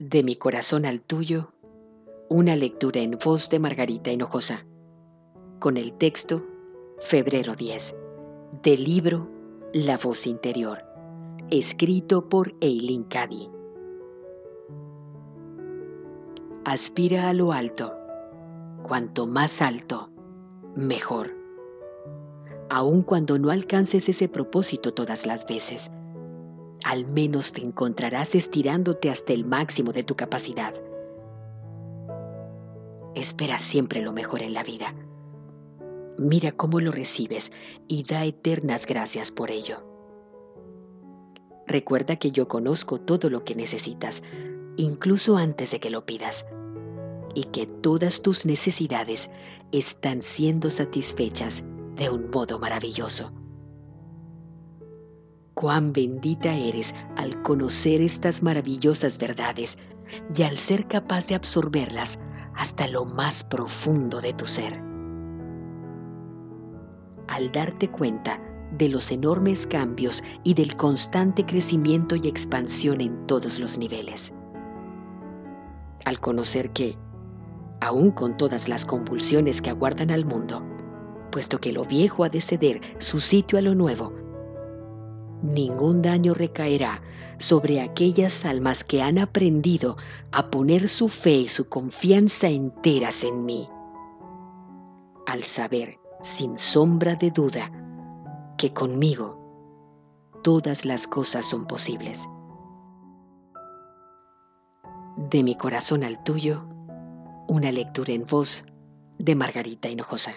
De mi corazón al tuyo, una lectura en voz de Margarita Hinojosa, con el texto Febrero 10, del libro La voz interior, escrito por Eileen Cady. Aspira a lo alto, cuanto más alto, mejor. Aun cuando no alcances ese propósito todas las veces, al menos te encontrarás estirándote hasta el máximo de tu capacidad. Espera siempre lo mejor en la vida. Mira cómo lo recibes y da eternas gracias por ello. Recuerda que yo conozco todo lo que necesitas, incluso antes de que lo pidas, y que todas tus necesidades están siendo satisfechas de un modo maravilloso cuán bendita eres al conocer estas maravillosas verdades y al ser capaz de absorberlas hasta lo más profundo de tu ser. Al darte cuenta de los enormes cambios y del constante crecimiento y expansión en todos los niveles. Al conocer que, aun con todas las convulsiones que aguardan al mundo, puesto que lo viejo ha de ceder su sitio a lo nuevo, ningún daño recaerá sobre aquellas almas que han aprendido a poner su fe y su confianza enteras en mí. Al saber, sin sombra de duda, que conmigo todas las cosas son posibles. De mi corazón al tuyo, una lectura en voz de Margarita Hinojosa.